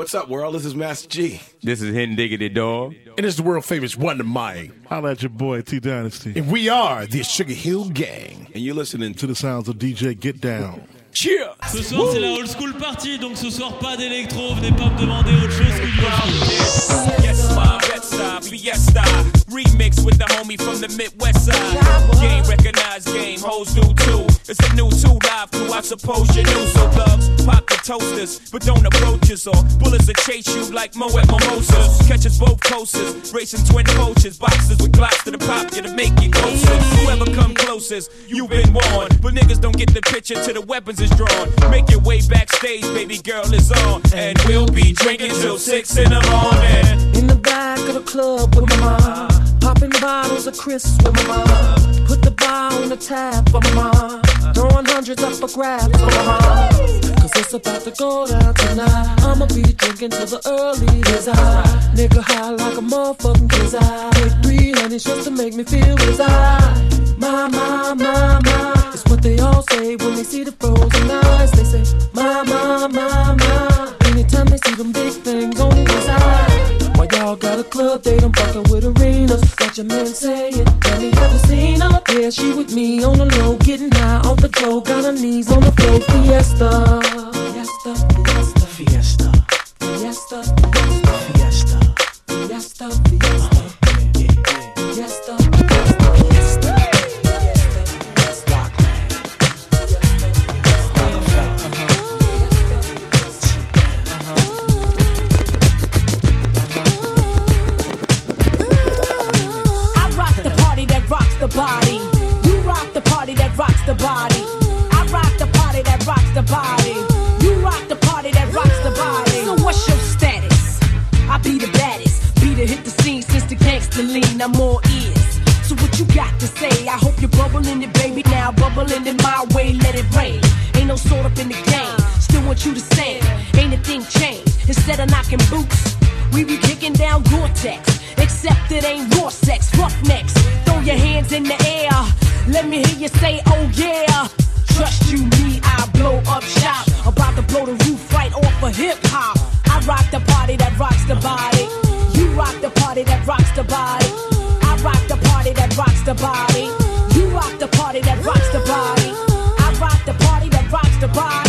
What's up, world? This is Master G. This is Hidden Diggity Dog. And it's the world famous Wonder Mike. Holla at your boy T Dynasty. And we are the Sugar Hill Gang. And you're listening to the sounds of DJ Get Down. Cheers! Ce soir, c'est la old school party, donc ce soir, pas d'électro. Venez pas me demander autre chose que du old school. Yes, my Bed-Stuy, Fiesta. Remix with the homie from the Midwest side. Game recognized game, hoes do too. It's a new two live crew, I suppose you knew. So thugs, pop the toasters, but don't approach us. Or bullets that chase you like Mo at Mimosas. Catch us both coasters, racing twin coaches. Boxes with glocks to the pop you to make you closer. Whoever come closest, you've been warned. But niggas don't get the picture till the weapons is drawn. Make your way backstage, baby girl is on. And we'll be drinking till six in the morning. In the back of the club with my mom. Popping bottles of crisps with my mom. Put the bar on the tab for my mom. Throwing hundreds up for grabs for my mom. Cause it's about to go down tonight. I'ma be drinking till the early. I nigga high like a motherfucking. I take three honeys just to make me feel I. My, my, my, my. It's what they all say when they see the frozen eyes. They say, my, my, my, my. Anytime they see them big things on the inside. Y'all got a club they don't fuckin' with arenas. Got your man saying, have you ever seen her? Yeah, she with me on the low, getting high off the dough. Got her knees on the floor, fiesta. Fiesta, fiesta, fiesta, fiesta, fiesta, fiesta, fiesta. fiesta. Lean. Ears. So what you got to say? I hope you're bubbling it, baby. Now bubbling in my way, let it rain. Ain't no sort up in the game. Still want you to sing. Ain't a thing changed. Instead of knocking boots, we be kicking down Gore-Tex. Except it ain't raw sex, roughnecks. Throw your hands in the air. Let me hear you say, oh yeah. Trust you, me, I blow up shop. About to blow the roof right off of hip hop. I rock the party that rocks the body. You rock the party that rocks the body. Rock the party that rocks the body. You rock the party that rocks the body. I rock the party that rocks the body.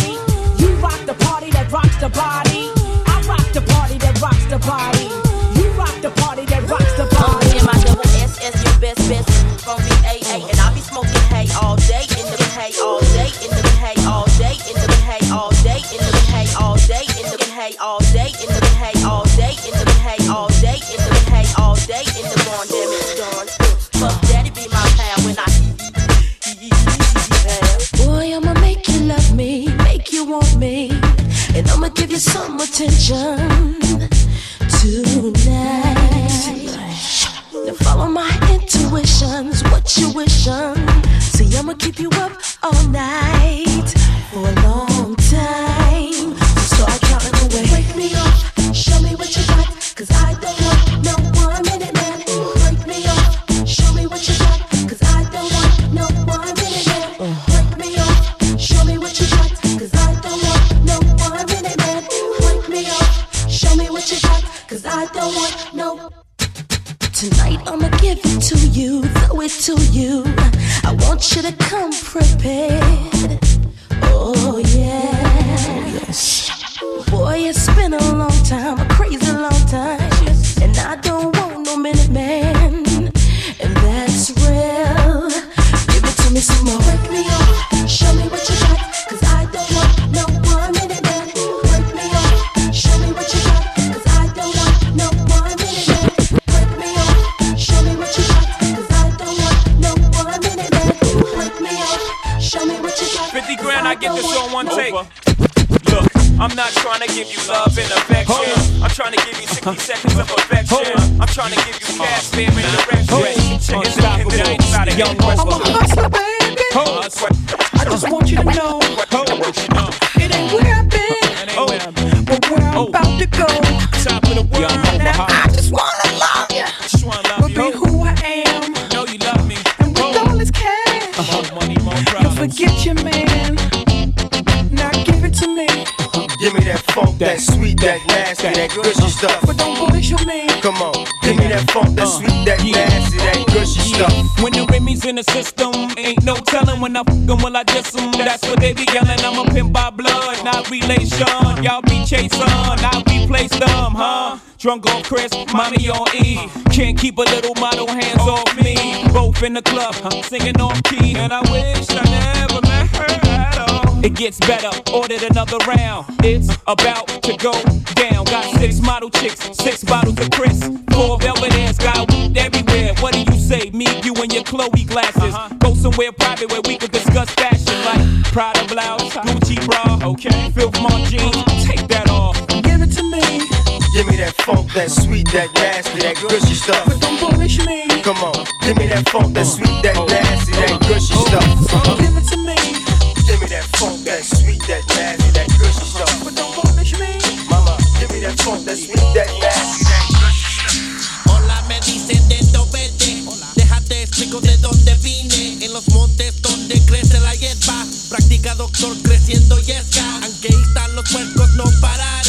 Give you some attention tonight. Now follow my intuitions, what you wishing. See, I'ma keep you up all night for a long You to come prepared. Oh yeah. Oh, Boy, it's been a long time, 60 seconds of affection. I'm trying to give you cash, fame, and direction. Check it out, if it ain't about it, young the system, ain't no telling when I fuck 'em, will I diss 'em? That's what they be yelling. I'm a pimp by blood, not relation. Y'all be chasing, I replace them, huh? Drunk on Chris, mommy on E. Can't keep a little model hands off me. Both in the club, huh, singing on key, and I wish I never met her at all. It gets better, ordered another round. It's about to go down. Got six model chicks, six bottles of Chris, Chloe glasses. Uh-huh. Go somewhere private where we can discuss fashion, like Prada blouse, uh-huh. Gucci bra, okay, Filth Mon jeans. Take that off. Give it to me. Give me that funk, that sweet, that nasty, that gushy stuff. But don't bullshit me. Come on, give me that funk, that sweet, that oh. nasty, that gushy stuff. Give it to me. Give me that funk, that sweet, Doctor creciendo yesca. Aunque están los puercos, no pararé.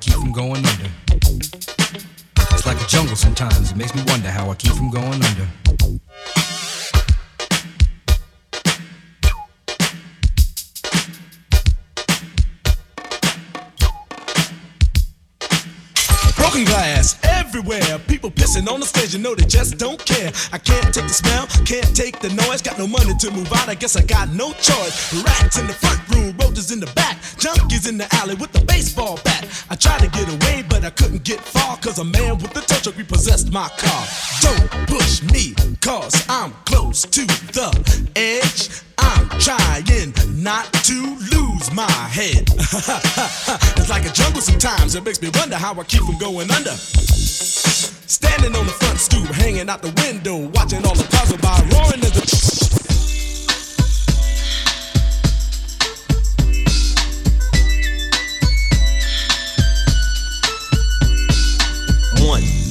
Keep from going under. It's like a jungle sometimes. It makes me wonder how I keep from going under. Broken glass everywhere. People pissing on the stage, you know they just don't care. I can't take the smell, can't take the noise. Got no money to move out, I guess I got no choice. Rats in the front room, roaches in the back, junkies in the alley with the baseball bat. Tried to get away, but I couldn't get far, cause a man with a tow truck repossessed my car. Don't push me, cause I'm close to the edge. I'm trying not to lose my head. it's like a jungle sometimes. It makes me wonder how I keep from going under. Standing on the front stoop, hanging out the window, watching all the cars go by, roaring as the.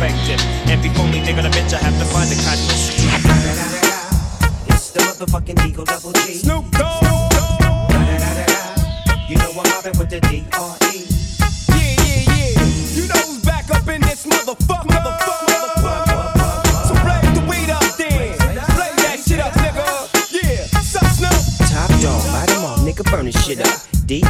perspective. And before me, nigga, the bitch, I have to find the conscious. It's the motherfucking Eagle Double G. Snoop Dogg. You know I'm mobbing with the D.R.E. Yeah, yeah, yeah. You know who's back up in this motherfucker. motherfucker, motherfucker. So blaze the weed up then. Blaze that shit up, nigga. Yeah. Top dog, light 'em all, nigga, burn this shit up. DP,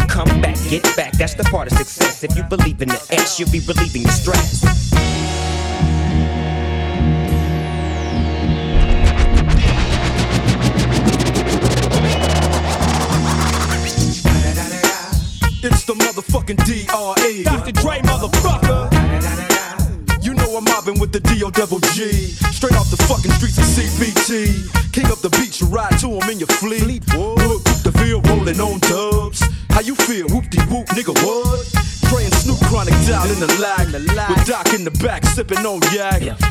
Come back, get back, that's the part of success. If you believe in the S, you'll be relieving the stress. It's the motherfucking DRE. Dr. Dre, motherfucker. You know I'm mobbing with the D.O. double G. Straight off the fucking streets of CPT. King up the beach, you ride to him in your fleet. Look, the field rolling on dubs. How you feel? Whoop de whoop, nigga, what? And Snoop Chronic down in the lag. With Doc in the back, sipping on yak.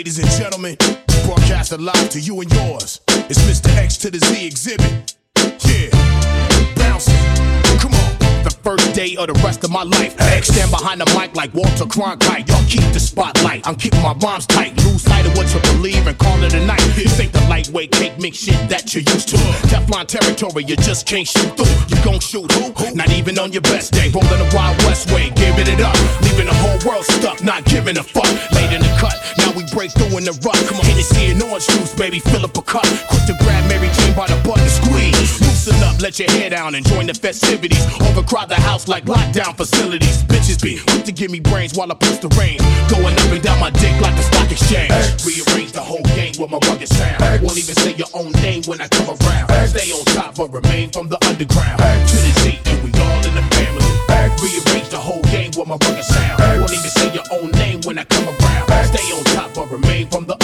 Ladies and gentlemen, broadcasted live to you and yours. It's Mr. X to the Z Xzibit. Yeah, bouncing. Come on. The first day of the rest of my life. Stand behind the mic like Walter Cronkite. Y'all keep the spotlight. I'm keeping my rhymes tight. Lose sight of what you believe and call it a night. This ain't the lightweight cake mix shit that you're used to. Teflon territory, you just can't shoot through. You gon' shoot who? Not even on your best day. Rolling the Wild West way, giving it up. Leaving the whole world stuck, not giving a fuck. Late in the cut, now we break through in the rut. Come on, Hennessy and orange juice, baby, fill up a cup. Quick to grab Mary Jane by the butt and squeeze. Let your hair down and join the festivities. Overcrowd the house like lockdown facilities. Bitches be quick to give me brains while I push the rain. Going up and down my dick like the stock exchange. Rearrange the whole game with my rugged sound. Won't even say your own name when I come around. Stay on top but remain from the underground. To the Z and we all in the family. Rearrange the whole game with my rugged sound. Won't even say your own name when I come around. Stay on top but remain from the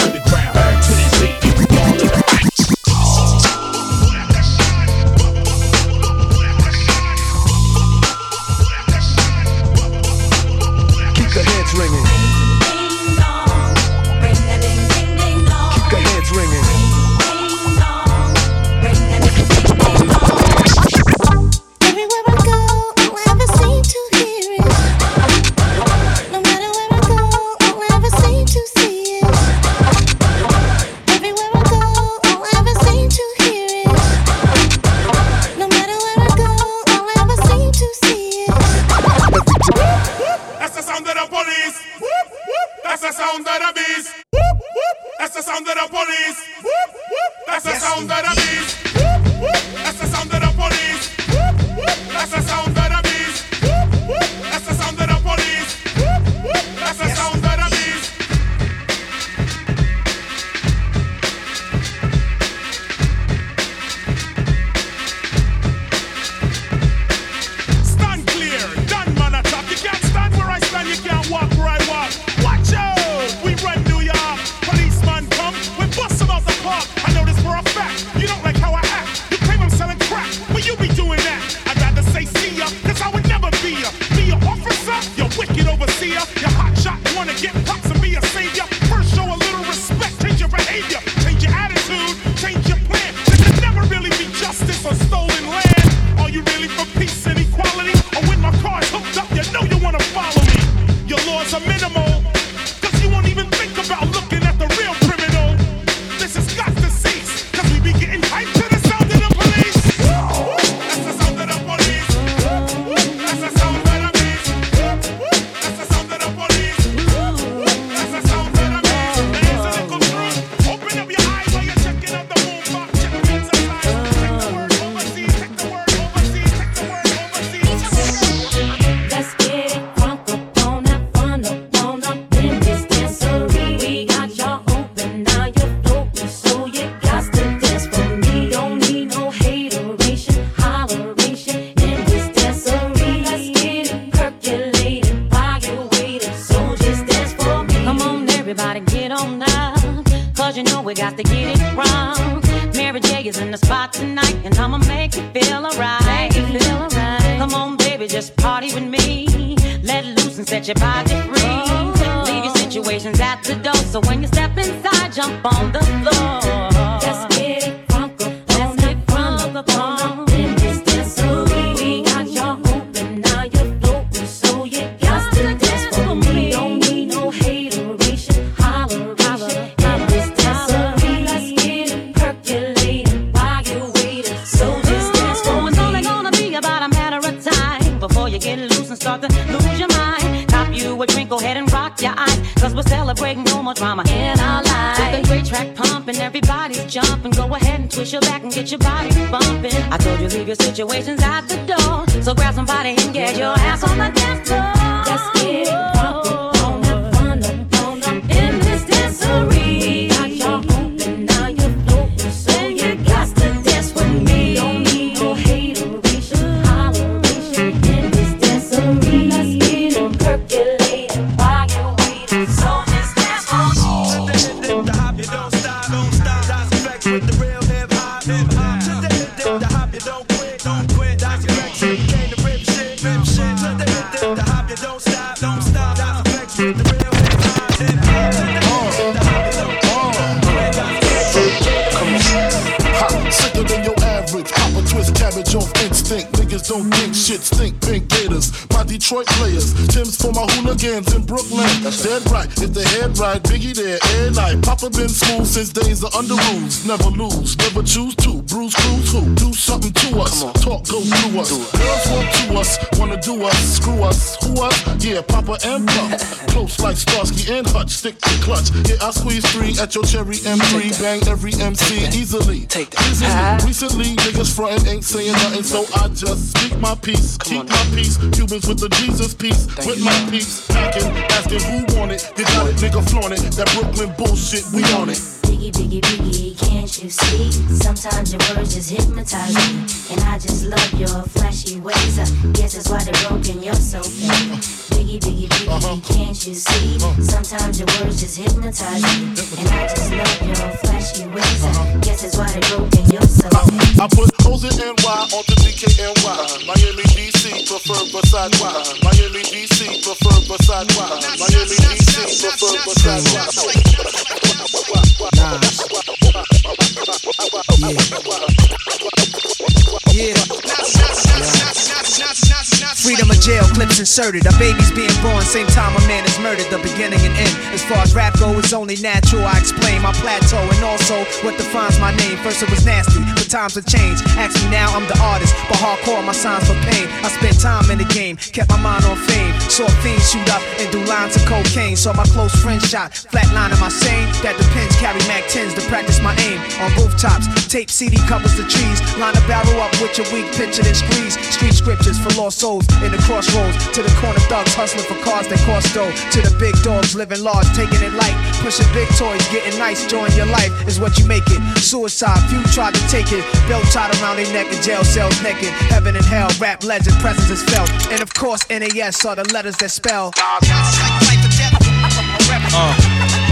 instinct. Niggas don't think shit stink. Pink gators, my Detroit players. Timbs for my hooligans in Brooklyn. Dead right, if the head right, Biggie there, air night. Papa been smooth since days of under rules. Never lose, never choose to. Bruise, cruise, who? Do something to us. Talk, go through us. Girls want to us, wanna do us. Screw us, who us? Yeah, Papa and Puff. Close like Starsky and Hutch, stick to clutch. Yeah, I squeeze three at your cherry M3. Bang every MC easily. Take that. Easily. Recently, niggas frontin' ain't saying nothing, so I just speak my peace. Keep my peace. Cubans with the Jesus piece. with my peace. Packing, asking who want it. You got it, nigga, flaunt it. That Brooklyn bullshit, we on it. Biggie, biggie, biggie, can't you see? Sometimes your words just hypnotize me. And I just love your flashy ways. I guess that's why they're broken, you're so fake. Biggie, biggie, biggie, uh-huh. can't you see? Uh-huh. Sometimes your words just hypnotize me. And I just love your flashy ways. I uh-huh. guess that's why they're broken, you're so fake. I put hoes in NY onto DKNY. Miami, DC, prefer Y. Miami, DC, prefer Y. Miami, DC, prefer beside Yeah. Freedom of jail, clips inserted. A baby's being born, same time a man is murdered. The beginning and end. As far as rap go, it's only natural. I explain my plateau and also what defines my name. First it was nasty, but times have changed. Ask me now, I'm the artist, but hardcore my signs for pain. I spent time in the game, kept my mind on fame. Saw things shoot up and do lines of cocaine. Saw my close friend shot, flatline am my sane? That depends. Carry Mac 10s to practice my aim on rooftops. Tape CD covers the trees. Line a barrel up with your weak picture, then squeeze. Street scriptures for lost souls in the crossroads. To the corner thugs hustling for cars that cost dough. To the big dogs living large, taking it light. Pushing big toys, getting nice, join your life is what you make it. Suicide, few tried to take it. Belt tied around their neck in jail cells naked. Heaven and hell, rap legend, presence is felt. And of course, NAS are the letters that spell. Yeah.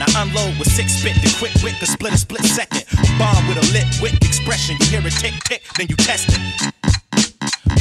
I unload with six spit, the quick wit, the split a split second. Bomb with a lit wit expression. You hear it tick tick, then you test it.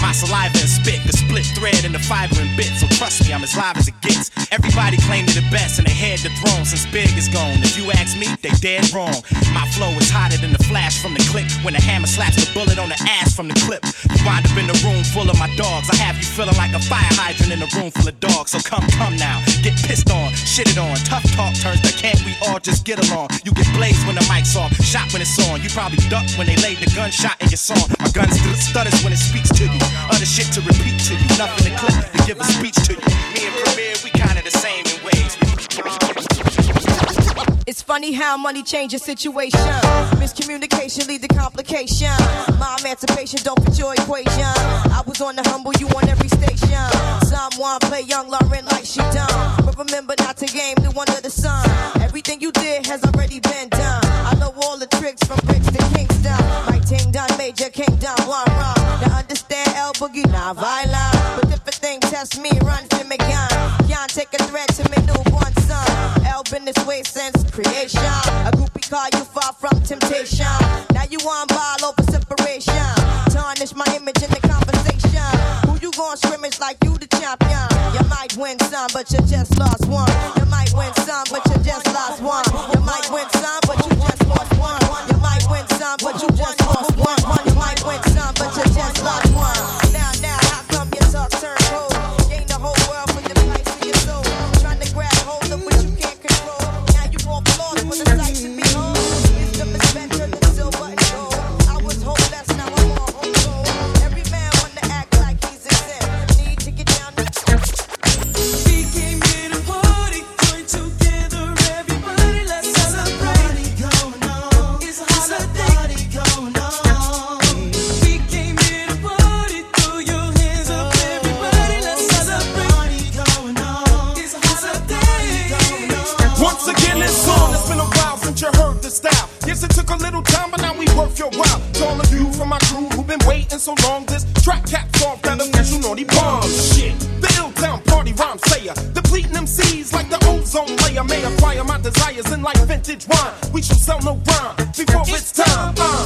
My saliva and spit, the split thread in the fiber and bit. So trust me, I'm as live as it gets. Everybody claim they're the best and they head the throne since Big is gone. If you ask me, they dead wrong. My flow is hotter than the flash from the click. When the hammer slaps the bullet on the ass from the clip. You wind up in the room full of my dogs. I have you feeling like a fire hydrant in a room full of dogs. So come, come now, get pissed on, shitted on. Tough talk turns to can't we all just get along? You get blazed when the mic's off, shot when it's on. You probably duck when they laid the gunshot in your song. My gun st- stutters when it speaks to you. Other shit to repeat to you. Nothing to clip to give a speech to you. Me and Premier, we kinda the same in ways. It's funny how money changes situation. Miscommunication lead to complication. My emancipation don't fit your equation. I was on the humble, you on every station. Someone play young Lauryn like she done. But remember not to game new under the sun. Everything you did has already been done. I know all the tricks from bricks to Kingston. Done, major kingdom, one run. Now understand L Boogie, not violent. But if a thing test me, run to me gun. Can't take a threat to me newborn son. L been this way since creation. A groupie call you far from temptation. Now you on ball over separation. Tarnish my image in the conversation. Who you gon' scrimmage like you the champion? You might win some, but you just lost one. You might win some, but you your while. To all of you from my crew who've been waiting so long, this track caps off that official naughty bomb. Shit, the ill town party rhyme sayer, depleting MCs like the ozone layer. May acquire my desires in like vintage wine. We shall sell no rhyme before it's time. Uh,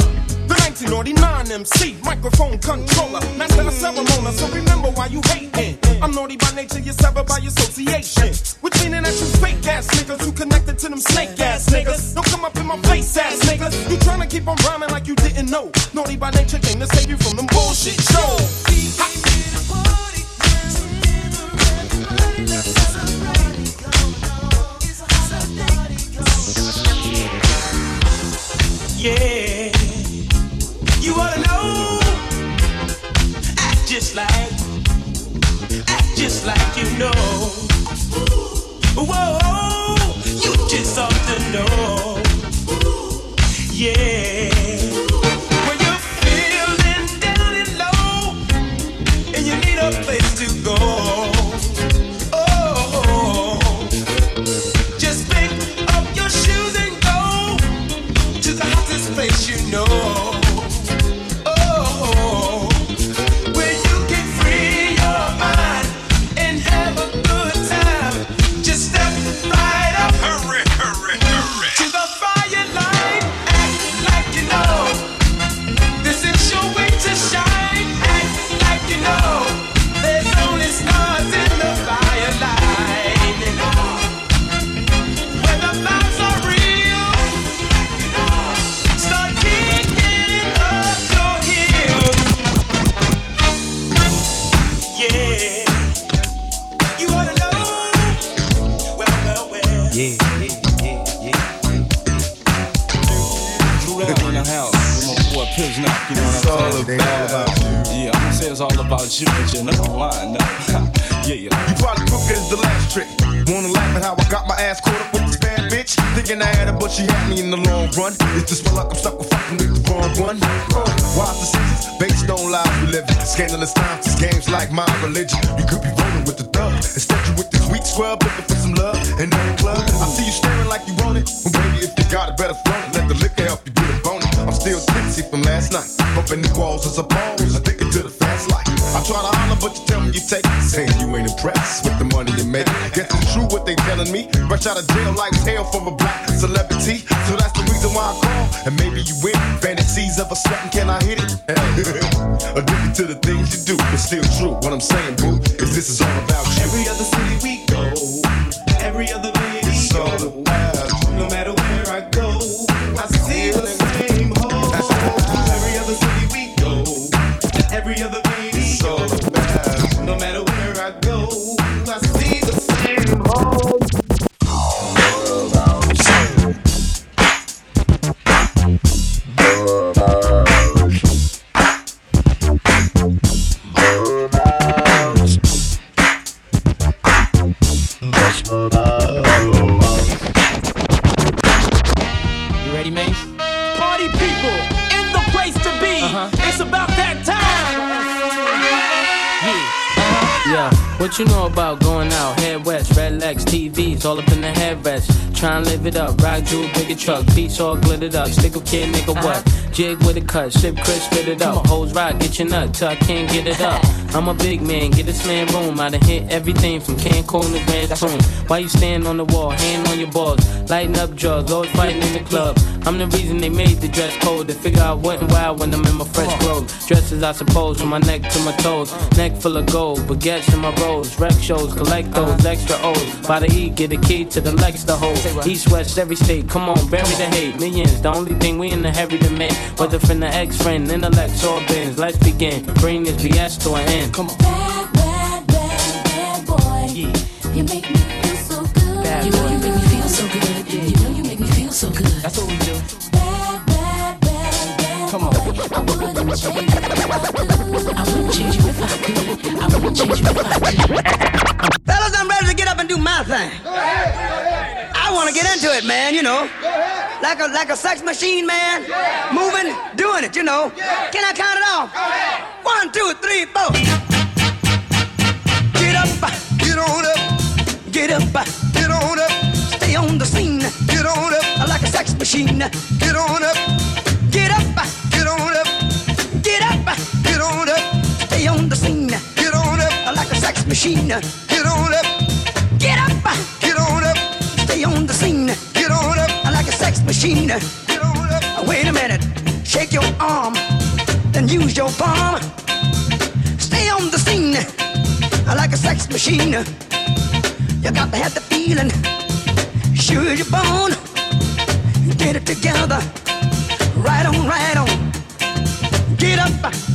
the 1999 MC, microphone controller, master of ceremony. So remember why you hating. I'm naughty by nature, you're severed by association. Which meaning that you fake ass niggas who keep on rhyming like you didn't know. Naughty by nature came to save you from them Wanna laugh at how I got my ass caught up with this bad bitch? Thinking I had her, but she had me in the long run. It's just feel like I'm stuck with fucking with the wrong one. Uh, wise decisions based on lies we live in. Scandalous times, this game's like my religion. You could be rolling with the thug. Instead, you with this weak scrub looking for some love. And in the club, I see you staring like you want it. Well, baby, if you got it, better it. Let the liquor help you get a bonus. I'm still tipsy from last night. Bumping the walls as a pose. Try to holler, but you tell me you take. Saying you ain't impressed with the money you make. Guess it's true what they telling me. Rush out of jail like hell for a black celebrity. So that's the reason why I call. And maybe you win. Fantasies of a sweating, can I hit it? Addicted to the things you do, but still true. What I'm saying, boo, is this is all about you. Every other about going out? Head west, red legs, TVs, all up in the headrest. Try and live it up, rock jewel, bigger truck, beats all glittered up. Stick a kid, nigga, what? Jig with a cut, sip crisp, spit it up. Hoes rock, get your nut till I can't get it up. I'm a big man, get this man room. I done hit everything from Cancun to Grand Tune. Why you stand on the wall, hand on your balls, lighting up drugs, always fighting in the club. I'm the reason they made the dress code. To figure out what and why when I'm in my fresh clothes. Dresses, I suppose, from my neck to my toes. Neck full of gold, baguettes in my rolls. Rec shows, collect those extra O's. By the E, get a key to the Lex to hold. East, west, every state, come on, bury the hate. Millions, the only thing we in the heavy to make. Whether from the ex friend, intellect, or bins. Let's begin. Bring this BS to an end. Come on. You make me feel so good. Bad you know you make me feel so good. You know you make me feel so good. That's what we do. Come on. I wouldn't change you if I could. I wouldn't change you if I could. I wouldn't change you if I could. Get into it, man, you know. Like a like a sex machine, man. Moving, doing it, you know. Can I count it off? One, two, three, four. Get up, get on up. Get up, get on up. Stay on the scene. get on up. Like a sex machine, get on up. Get up, get on up. Get up, get on up. Stay on the scene, get on up. Like a sex machine, machine. Wait a minute, shake your arm, then use your palm. Stay on the scene, like a sex machine. You got to have the feeling, sure you're born. Get it together, right on, right on. Get up,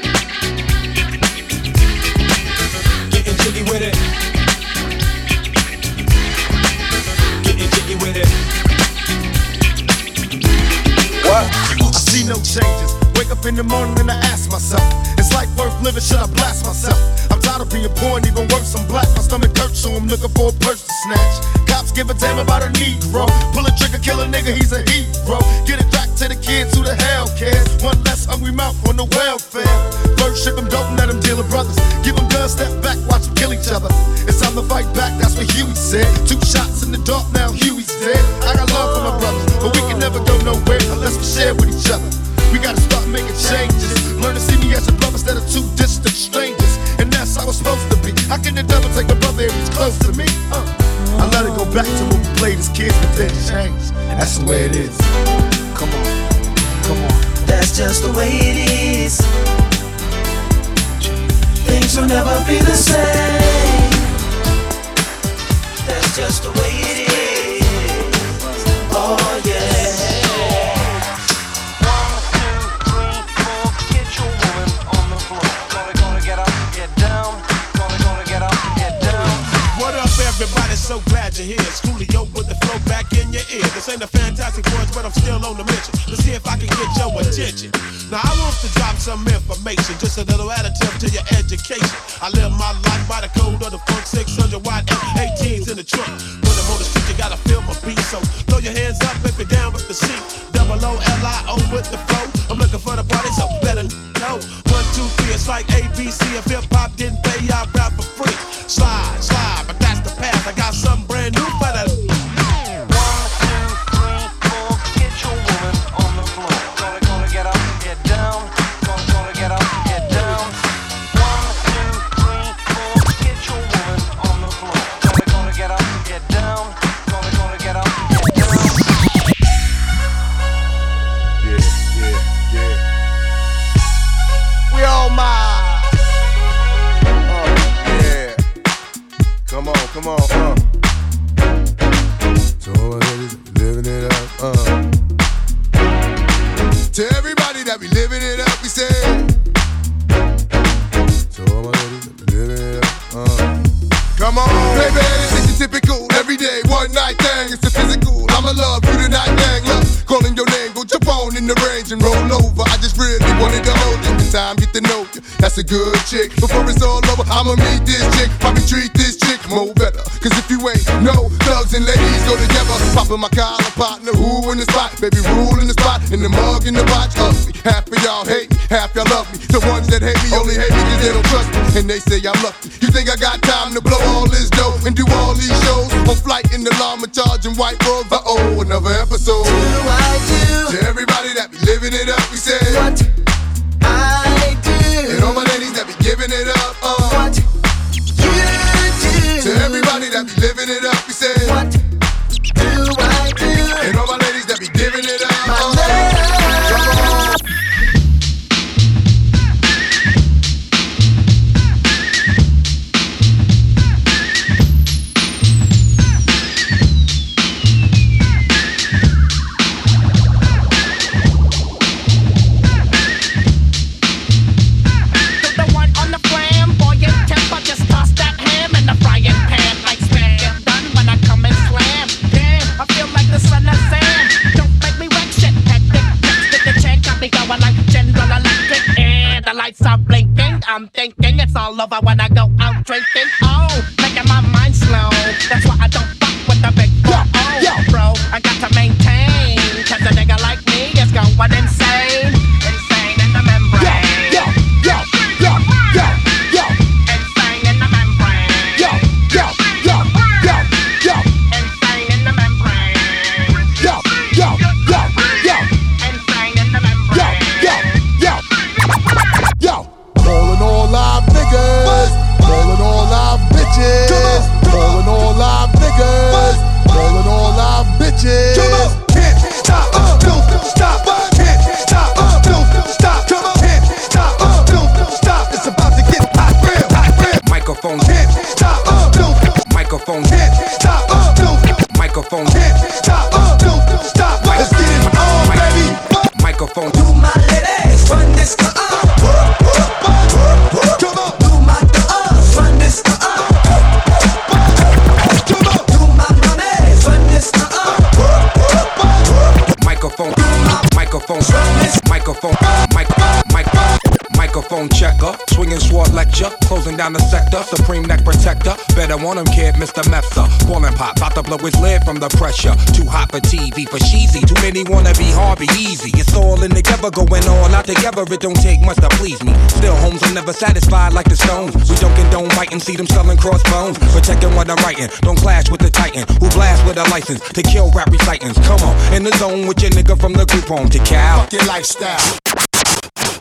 Jiggy it. Jiggy with it. What? I see no changes. Wake up in the morning and I ask myself, life worth? Should I blast myself? I'm tired of being poor and even worse, I'm black. My stomach hurts, so I'm looking for a purse to snatch. Cops give a damn about a Negro. Pull a trigger, kill a nigga, he's a hero. Get it to the kids who the hell cares. One less hungry mouth on the welfare. First ship them, don't let them deal with brothers. Give them guns, step back, watch them kill each other. It's time to fight back, that's what Huey said. Two shots in the dark, now Huey's dead. I got love for my brothers, but we can never go nowhere unless we share with each other. We gotta start making changes. Learn to see me as a brother instead of two distant strangers. And that's how it's supposed to be. How can the devil take a brother if he's close to me? Uh, I let it go back to when we played as kids, but then changed. That's the way it is. Come on, come on. That's just the way it is. Things will never be the same. That's just the way it is. so glad you're here. It's with the flow back in your ear. This ain't a fantastic voice, but I'm still on the mission to see if I can get your attention. Now I want to drop some information, just a little additive to your education. I live my life by the code of the funk 600 watt 18s in the trunk. When I'm on the street, you gotta feel my beat. So throw your hands up if you're down with the seat. Double O L I O with the flow. I'm looking for the party, so better know. One, two, three, it's like ABC. If hip hop didn't pay, I rap for free. Slide. That's a good chick. Before it's all over, I'ma meet this chick. Probably treat this chick more better. Cause if you ain't no thugs and ladies go together. Popping my collar partner, who in the spot? Baby, rule in the spot. In the mug, in the watch, ugly. Half of y'all hate me, half y'all love me. The ones that hate me only hate me cause they don't trust me. And they say I'm lucky. You think I got time to blow all this dough and do all these shows? On flight in the llama charging white robes. Uh oh, another episode. Do I do? To everybody that be living it up, we say. What for cheesy. Too many wanna be hard, be easy. It's all in together, going all out together. It don't take much to please me. Still, homes, I'm never satisfied like the Stones. We don't condone biting, see them selling crossbones. Protecting what I'm writing, don't clash with the Titan who blast with a license to kill rap recitants. Come on, in the zone with your nigga from the group home to Cal. Fuck your lifestyle.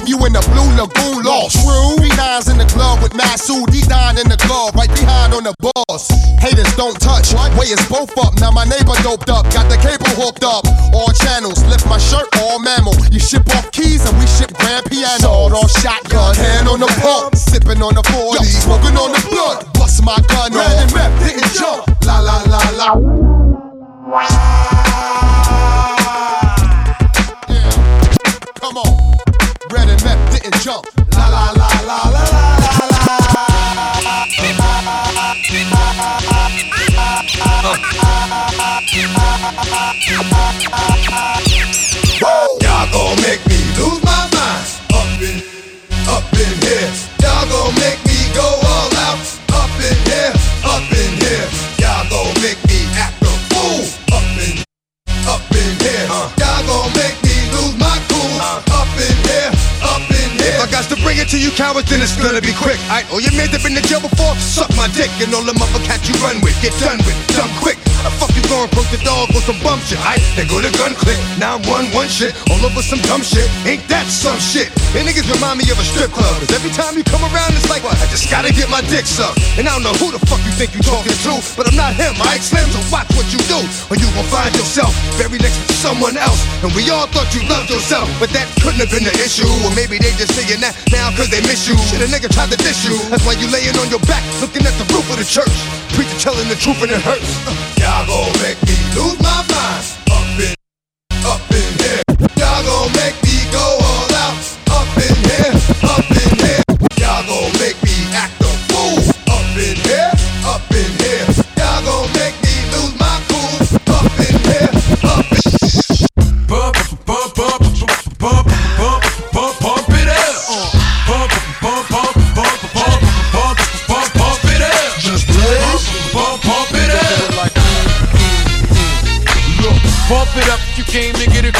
leave you in the blue lagoon lost. True. Three nines in the club with Masu, D9 in the glove, right behind on the boss. Haters don't touch, What? way is both up. Now my neighbor doped up, got the cable hooked up. All channels, lift my shirt, all mammal. You ship off keys and we ship grand piano. Sawed off shotgun, hand on the pump, sipping on the 40, smoking on the blood. Bust my gun and meth, didn't jump. La la la la. And jump. La la la la la la la Y'all gon' make me lose my mind. Up in, up in here. Y'all gon' make me go all out. Up in here, up in here. Y'all gon' make me act a fool. Up in, up in here. Y'all gon' make bring it to you cowards, then it's gonna be quick. Alright, all your mans been to jail before, suck my dick. And all the mother cats you run with, get done with, done quick. The fuck you going broke the dog with some bum shit? Alright, then go to gun click. Now one one shit, all over some dumb shit. Ain't that some shit? And niggas remind me of a strip club. Cause every time you come around, it's like, what? I just gotta get my dick sucked. And I don't know who the fuck you think you talking to, but I'm not him, alright, Slim? So watch what you do, or you gon' find yourself buried next to someone else. And we all thought you loved yourself, but that couldn't have been the issue. Or maybe they just saying that now cause they miss you. Shit, a nigga tried to diss you. That's why you laying on your back, looking at the roof of the church. Preacher telling the truth and it hurts. Uh, Y'all gon' make me lose my mind. Up in, up in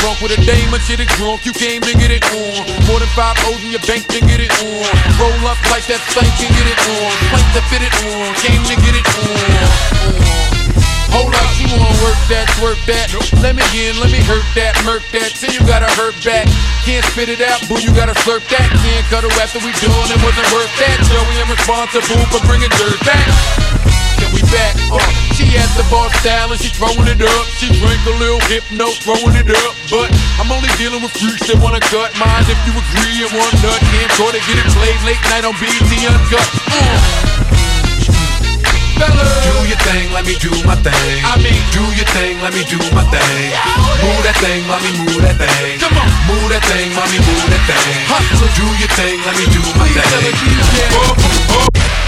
drunk with a dame shit it drunk. You came to get it on. More than five O's in your bank to get it on. Roll up like that thing can get it on. Plank to fit it on. Came to get it on. Hold up, you wanna work that, work that. Let me in, let me hurt that, murk that. Till you gotta hurt back. Can't spit it out, boo, you gotta slurp that. Can't cut cuddle after we done, it wasn't worth that. Joey, I'm responsible for bringing dirt back. Can we back? Uh, she at the bar style and she throwing it up. She drink a little hypno, throwing it up. But I'm only dealing with freaks that wanna cut mine. If you agree and want nut, can't go to get it played late night on BET Uncut. Uh. Do your thing, let me do my thing. I mean, do your thing, let me do my thing. Move that thing, mommy, move that thing. Come on, move that thing, mommy, move that thing. Hustler. Do your thing, let me do my Please tell the thing. DJ. Up,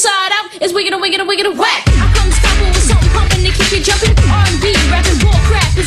inside out. is wicked and wicked and wicked and whack. I come stopping with something pumping to keep you jumping. R&B, rapping, bull crap.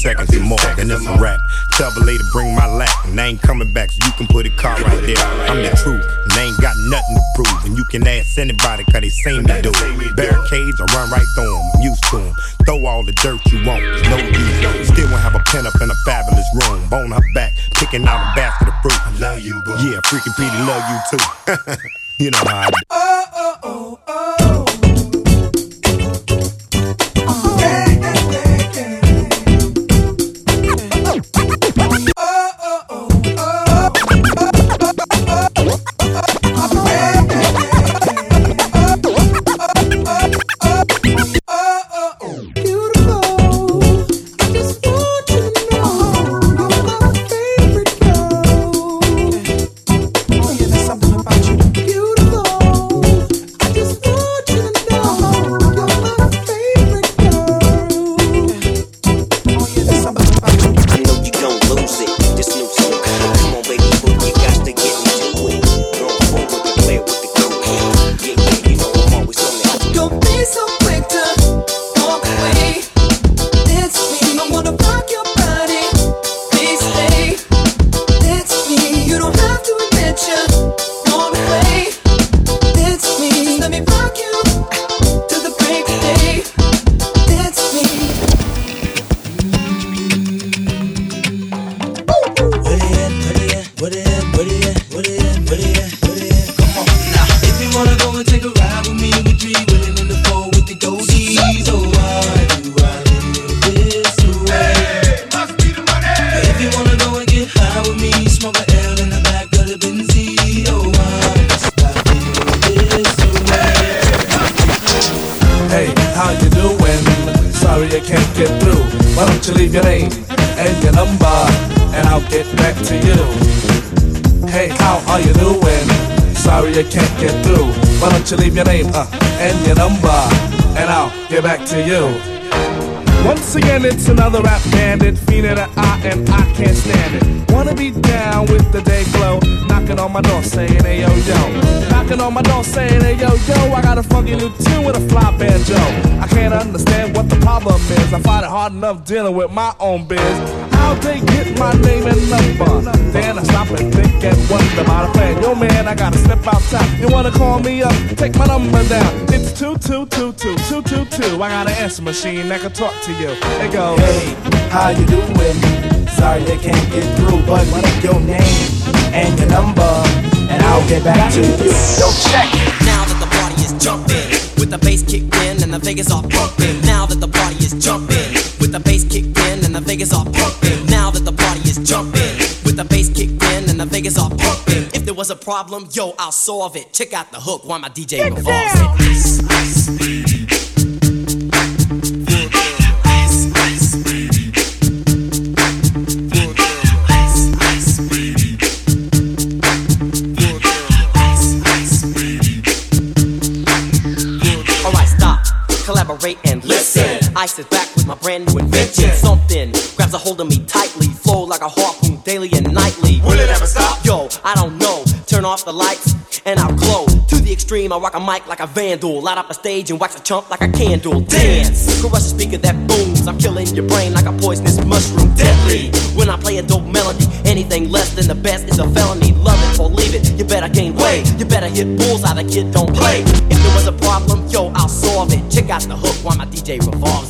seconds or more. And it's a wrap. Tell the lady bring my lap. And I ain't coming back, so you can put a car right there. I'm the truth, and I ain't got nothing to prove. And you can ask anybody, cause they seen me do it. Barricades, I run right through them. I'm used to them. Throw all the dirt you want, no use. Still won't have a pen up in a fabulous room. Bone her back, picking out a basket of fruit. I love you, boo. Yeah, freaking Petey love you too. you know how I do. You. Once again, it's another rap bandit, feeling an eye and I can't stand it. Wanna be down with the day glow, knocking on my door saying, hey yo yo. Knocking on my door saying, hey yo yo, I got a funky new tune with a fly banjo. Problem is, I find it hard enough dealing with my own biz. How they get my name and number? Then I stop and think and wonder about a plan. Yo man, I gotta step outside. You wanna call me up? Take my number down. It's two two two two two two two. I got an answer machine that can talk to you. It goes. Hey, how you doing? Sorry I can't get through, but what your name and your number, and I'll get back to you. Yo, check. It now that the party is jumping, with the bass kicked in and the Vegas are pumping. Now that the party is jumping, with the bass kicked in and the Vegas are pumping. Now that the party is jumping, with the bass kicked in and the Vegas are pumping. If there was a problem, yo, I'll solve it. Check out the hook while my DJ revolves it. I sit back with my brand new invention. Something grabs a hold of me tightly, flow like a harpoon daily and nightly. Will it ever stop? Yo, I don't know. Turn off the lights and I'll glow. To the extreme, I rock a mic like a vandal. Light up a stage and wax a chump like a candle. Dance, crush a speaker that booms. I'm killing your brain like a poisonous mushroom. Deadly. When I play a dope melody, anything less than the best is a felony. Love it or leave it. You better gain weight. You better hit bullseye. The kid don't play. If there was a problem, yo, I'll solve it. Check out the hook while my DJ revolves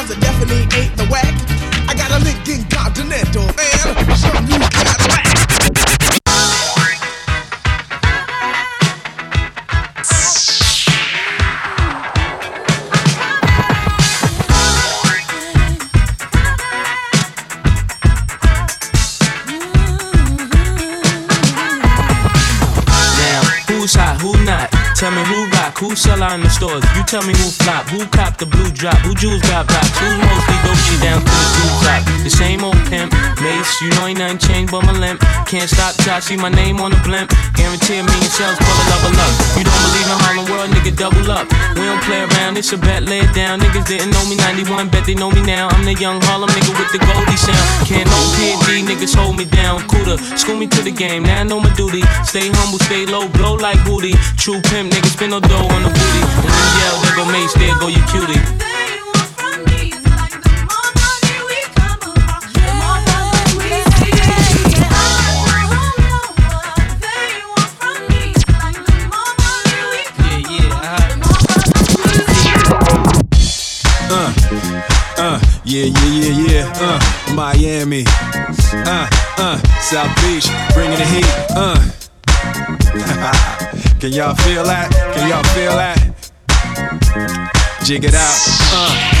that definitely ain't the whack. I got a Lincoln Continental, man. Who sell out in the stores. You tell me who flop, who cop the blue drop, who jewels got blocks, who's mostly dope down to the blue top. The same old pimp, Mase, you know ain't nothing changed but my limp. Can't stop till I see my name on the blimp. Guarantee a million sales, pull a level up. You don't believe in Harlem World, nigga, double up. We don't play around, it's a bet, lay it down. Niggas didn't know me 91, bet they know me now. I'm the young Harlem nigga with the Goldie sound. Can't no PD, niggas hold me down. Cooler, school me to the game, now I know my duty. Stay humble, stay low, blow like booty. True pimp, niggas spin no dough on the booty. And then yell, there go Mase, there go you cutie. Uh, uh, yeah, yeah, yeah, yeah. Uh, Miami. Uh, uh, South Beach, bringing the heat. Uh. Can y'all feel that? Can y'all feel that? Jig it out. Uh.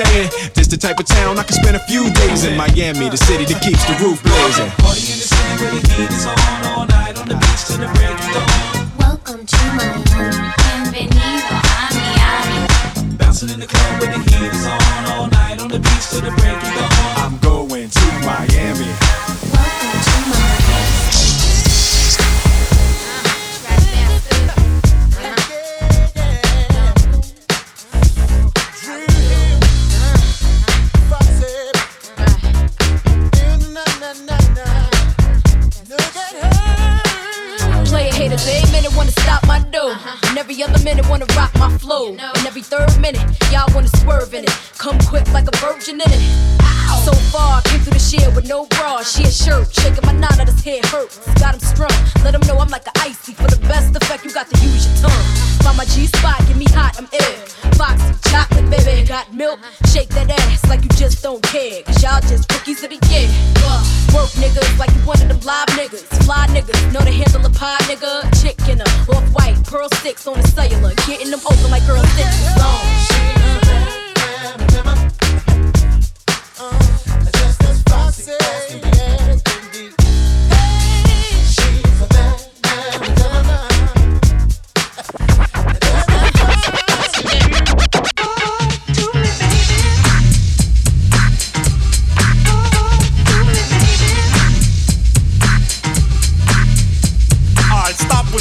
This the type of town I can spend a few days in Miami, the city that keeps the roof blazing. Party in the city where the heat is on all night on the beach till the break of dawn. Welcome to Miami. Bienvenido a Miami. Bouncing in the club where the heat is on all night on the beach till the break of dawn. I'm going to Miami. Every other minute wanna rock my flow. And every third minute, y'all wanna swerve in it. Come quick like a virgin in it. So far, I came through the shit with no bra. She a shirt, shaking my knot out his head hurts. Got him strung, let him know I'm like an icy. For the best effect, you got to use your tongue. Find my G spot, get me hot, I'm ill. Foxy, chocolate, baby, got milk. Shake that ass like you just don't care. Cause y'all just rookies year. Uh, Work niggas like you one of them live niggas. Fly niggas, know to handle a pie nigga. Chick in a off white, pearl sticks on the cellular. Getting them open like girls six is long. Alright, stop what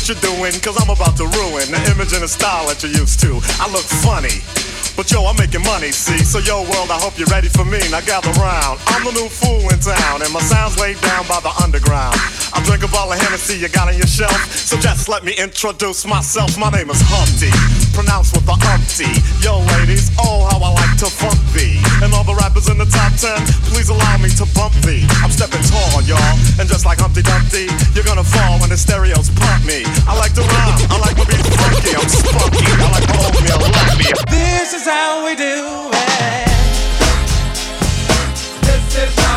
you're doing, cause I'm about to ruin the image and the style that you're used to. I look funny. But yo, I'm making money, see? So yo, world, I hope you're ready for me. Now gather round. I'm the new fool in town, and my sound's laid down by the underground. I drink a bottle of Hennessy you got on your shelf. So just let me introduce myself. My name is Humpty, pronounced with the umpty. Yo, ladies, oh, how I like to funk thee. And all the rappers in the top ten, please allow me to bump thee. I'm stepping tall, y'all. And just like Humpty Dumpty, you're gonna fall when the stereos pump me. I like to rhyme, I like to be funky, I'm spunky. I like my oatmeal, like me. This is how we do it. This is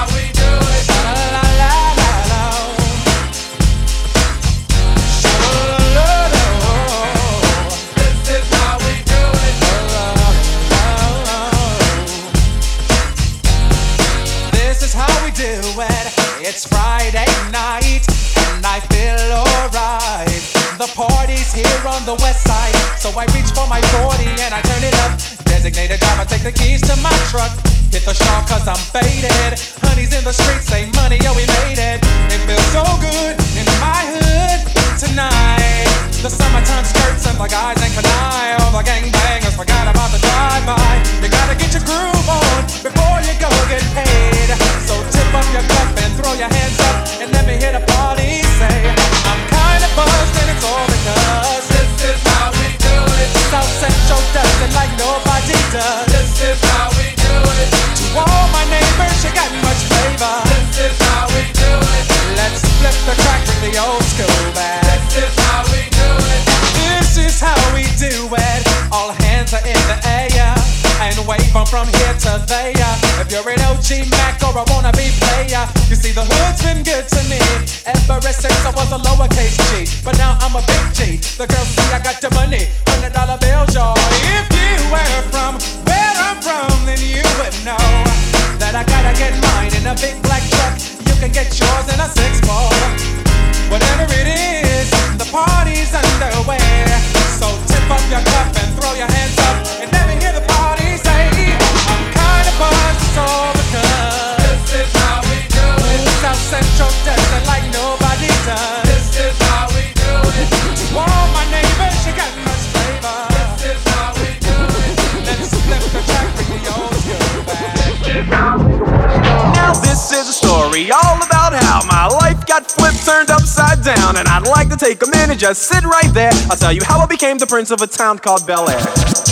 It's Friday night, and I feel alright. The party's here on the west side, so I reach for my 40 and I turn it up. Designated driver, take the keys to my truck. Hit the shop cause I'm faded. Honey's in the streets, say money, yo, we made it. It feels so good in my hood tonight. The summertime skirts and the guys and can I. All the gangbangers forgot about the drive-by. You gotta get your groove on before you go get paid. So tip up your cup and throw your hands up and let me hit a party. Say, I'm kinda buzzed and it's all because this is how we do it. South Central does it like nobody does. This is how we do it. To all my neighbors, you got much flavor. This is how we do it. Let's flip the crack with the old. can wave I'm from here to there. If you're an OG Mac or I wanna be player, you see the hood's been good to me ever since I was a lowercase G. But now I'm a big G. The girls see I got the money, hundred dollar bills, y'all. If you were from where I'm from, then you would know that I gotta get mine in a big black truck. You can get yours in a six ball, whatever it is. Down, and I'd like to take a minute, just sit right there. I'll tell you how I became the prince of a town called Bel Air.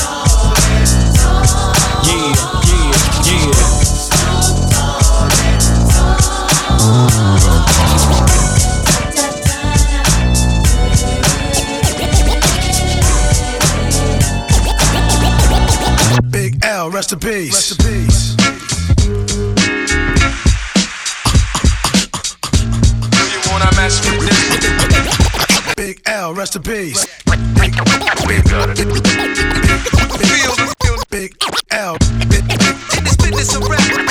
Yeah, yeah, yeah. Big L, rest in peace. Rest in peace. wanna mess with this? Big L, rest in peace. We got it. Big L. Big, big, big L,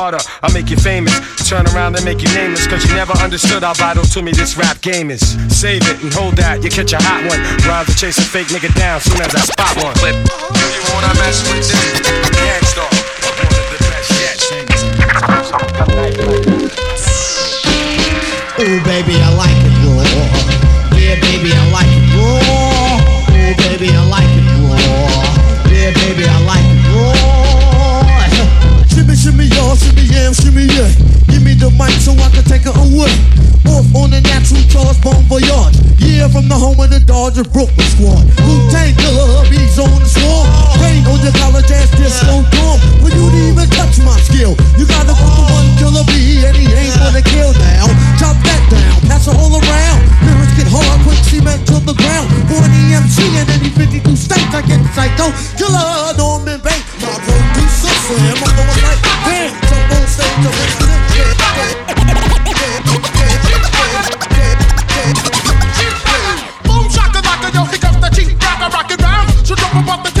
I'll make you famous. Turn around and make you nameless. Cause you never understood how vital to me this rap game is. Save it and hold that, you catch a hot one. Rhymes to chase a fake nigga down soon as I spot one. Clip. You wanna mess with this? Gang Starr. One of the best yet. Ooh, baby, I like it raw. Yeah, baby, I like it raw. Ooh, baby, I like it raw. Yeah, baby, I like it raw. Shimmy, shimmy, yeah. Give me the mic so I can take it away. Off on the natural charge, bon voyage. Yeah, from the home of the Dodgers Brooklyn squad. Wu-Tang Killer, bees on the swarm. Rain on your college ass disco dorm. Well, you didn't even touch my skill. You gotta put the one killer bee, and he ain't gonna kill now. Chop that down, pass it all around. Lyrics get hard, quick cement to the ground. For an EMC and any 52 states, I get psycho. Killer, Norman Bates. My producer, Slam, I'm one like, Boom shaka yo, here comes the cheap rocker, rock it round. So jump above the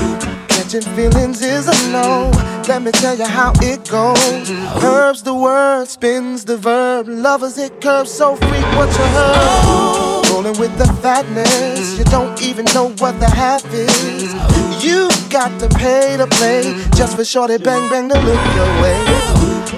Catching feelings is a no. Let me tell you how it goes. Herbs the word, spins the verb. Lovers it curves so what you heard. Rolling with the fatness, you don't even know what the half is. You got to pay to play just for shorty bang bang to look your way.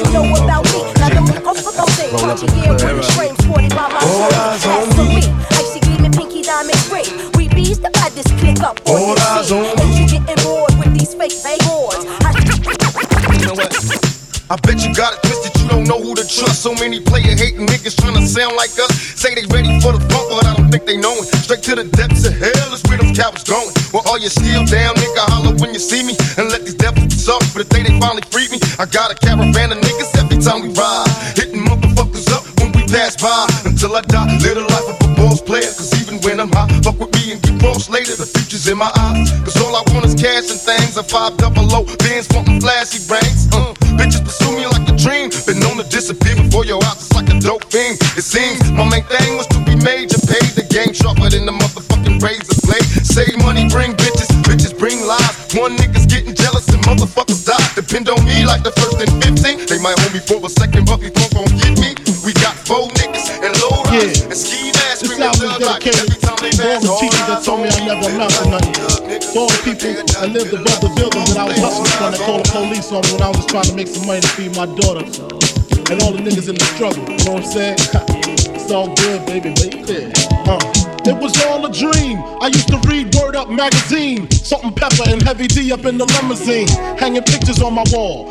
You know about me? Now don't look up for those things. Country gear with the frame sported by my shirt. That's for me. Icy gleaming pinky diamond ring. We bees the baddest click up on the scene. And you getting bored with these fake boards. You know what? I bet you got it twisted, you don't know who to trust. So many player hating niggas trying to sound like us. Say they ready for the funk, but I don't think they know it. Straight to the depths of hell is where them cowards going. Well, all you still down, nigga, holler when you see me. And let these sorry for the day they finally freed me. I got a caravan of niggas every time we ride. Hitting motherfuckers up when we pass by. Until I die, live the life of a boss player. Cause even when I'm high, fuck with me and get lost later. The future's in my eyes. Cause all I want is cash and things. A five double O, bands wanting flashy brains. Uh, bitches pursue me like a dream. Been known to disappear before your eyes, it's like a dope fiend. It seems my main thing was to be major. Pay the game sharper than the motherfucking razor blade. Save money, bring motherfuckers die. Depend on me like the first and 15. They might hold me for a second, but before gon' get me. We got four niggas and low riders and ski masks. This album is dedicated to all the teachers that told me I never amount to nothing. For all the people that lived above the building that I was hustling from that called the police on me when I was trying to make some money to feed my daughter. And all the niggas in the struggle, you know what I'm saying? It's all good, baby, baby. Uh. It was all a dream. I used to read Word Up magazine. Salt-n-Pepa and Heavy D up in the limousine. Hanging pictures on my wall.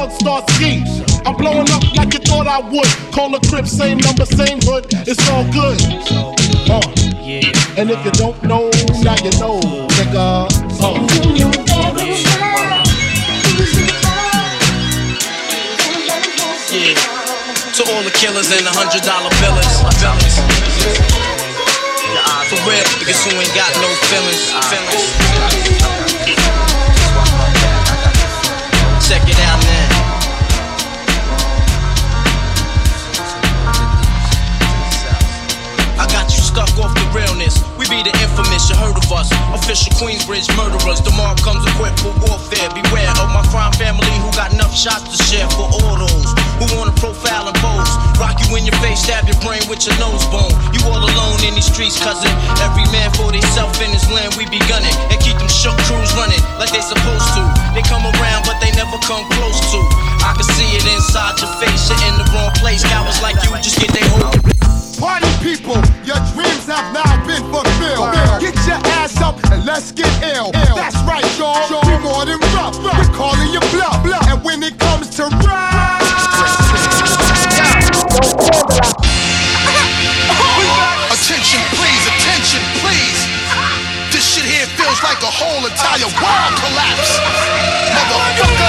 Bug, Star Ski. I'm blowing up like you thought I would. Call a crib, same number, same hood. It's all good. Uh. And if you don't know, now you know, nigga. Uh. To all the killers and the hundred dollar billers. For real, niggas who ain't got no feelings. feelings. In cousin. Every man for himself in his land, we be gunning. And keep them shook crews running like they supposed to. They come around, but they never come close to. I can see it inside your face, you're in the wrong place. Cowards like you just get their whole. Party people, your dreams have now been fulfilled. Get your ass up and let's get ill. That's right, y'all. We more than rough. We're calling you bluff. And when it comes to rap, whole entire world collapse. Motherfucker!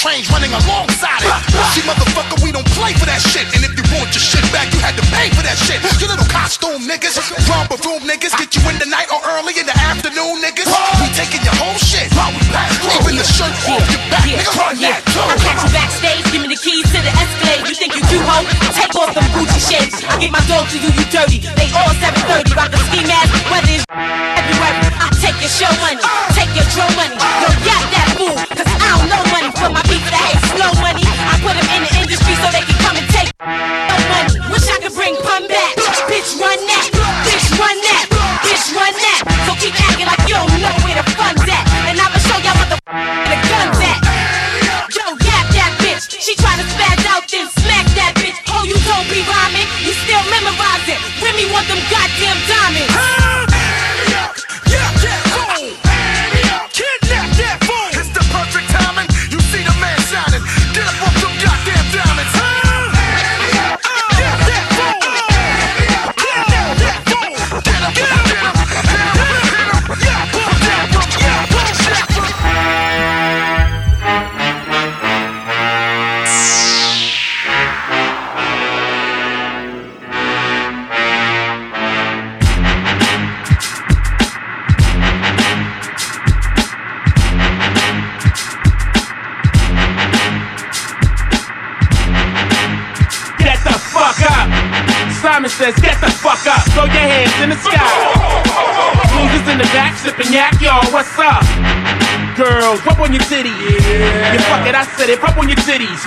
Trains running alongside it. See, motherfucker, we don't play for that shit. And if you want your shit back, you had to pay for that shit. You little costume niggas, romper room niggas, get you in the night or early in the afternoon, niggas. We taking your whole shit. We Even the shirt off your back, nigga, run that too. I catch you backstage, give me the keys to the Escalade. You think you do, ho? Take off them Gucci shades. I get my dog to you, you dirty. They all 730, rock the ski mask, whether it's everywhere. I take your show money, uh. take your drum money. Uh. Yo,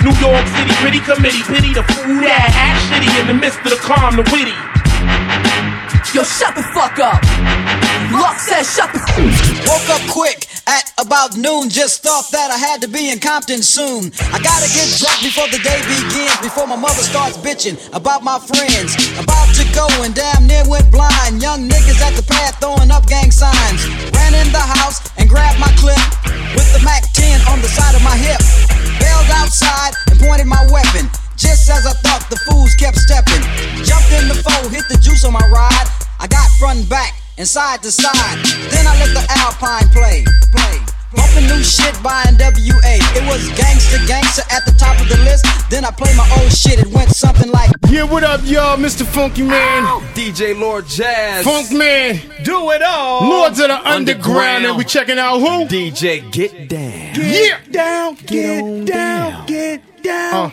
New York City Gritty Committee. Pity the fool that act shitty in the midst of the calm, the witty. Yo, shut the fuck up. Luck says shut the fuck Woke up quick at about noon. Just thought that I had to be in Compton soon. I gotta get drunk before the day begins. Before my mother starts bitching about my friends. About to go and damn near went blind. Young niggas at the pad throwing up gang signs. Ran in the house and grabbed my clip with the Mac 10 on the side of my hip. On my ride. I got front and back and side to side. Then I let the Alpine play, play. Bumping new shit by NWA. It was gangster, gangster at the top of the list. Then I played my old shit. It went something like. Yeah, what up, y'all? Mr. Funky Man. DJ Lord Jazz. Funk Man. Do it all. Lords of the Underground. And we checking out who? DJ Get Down. Yeah. Down. Get down, get, down.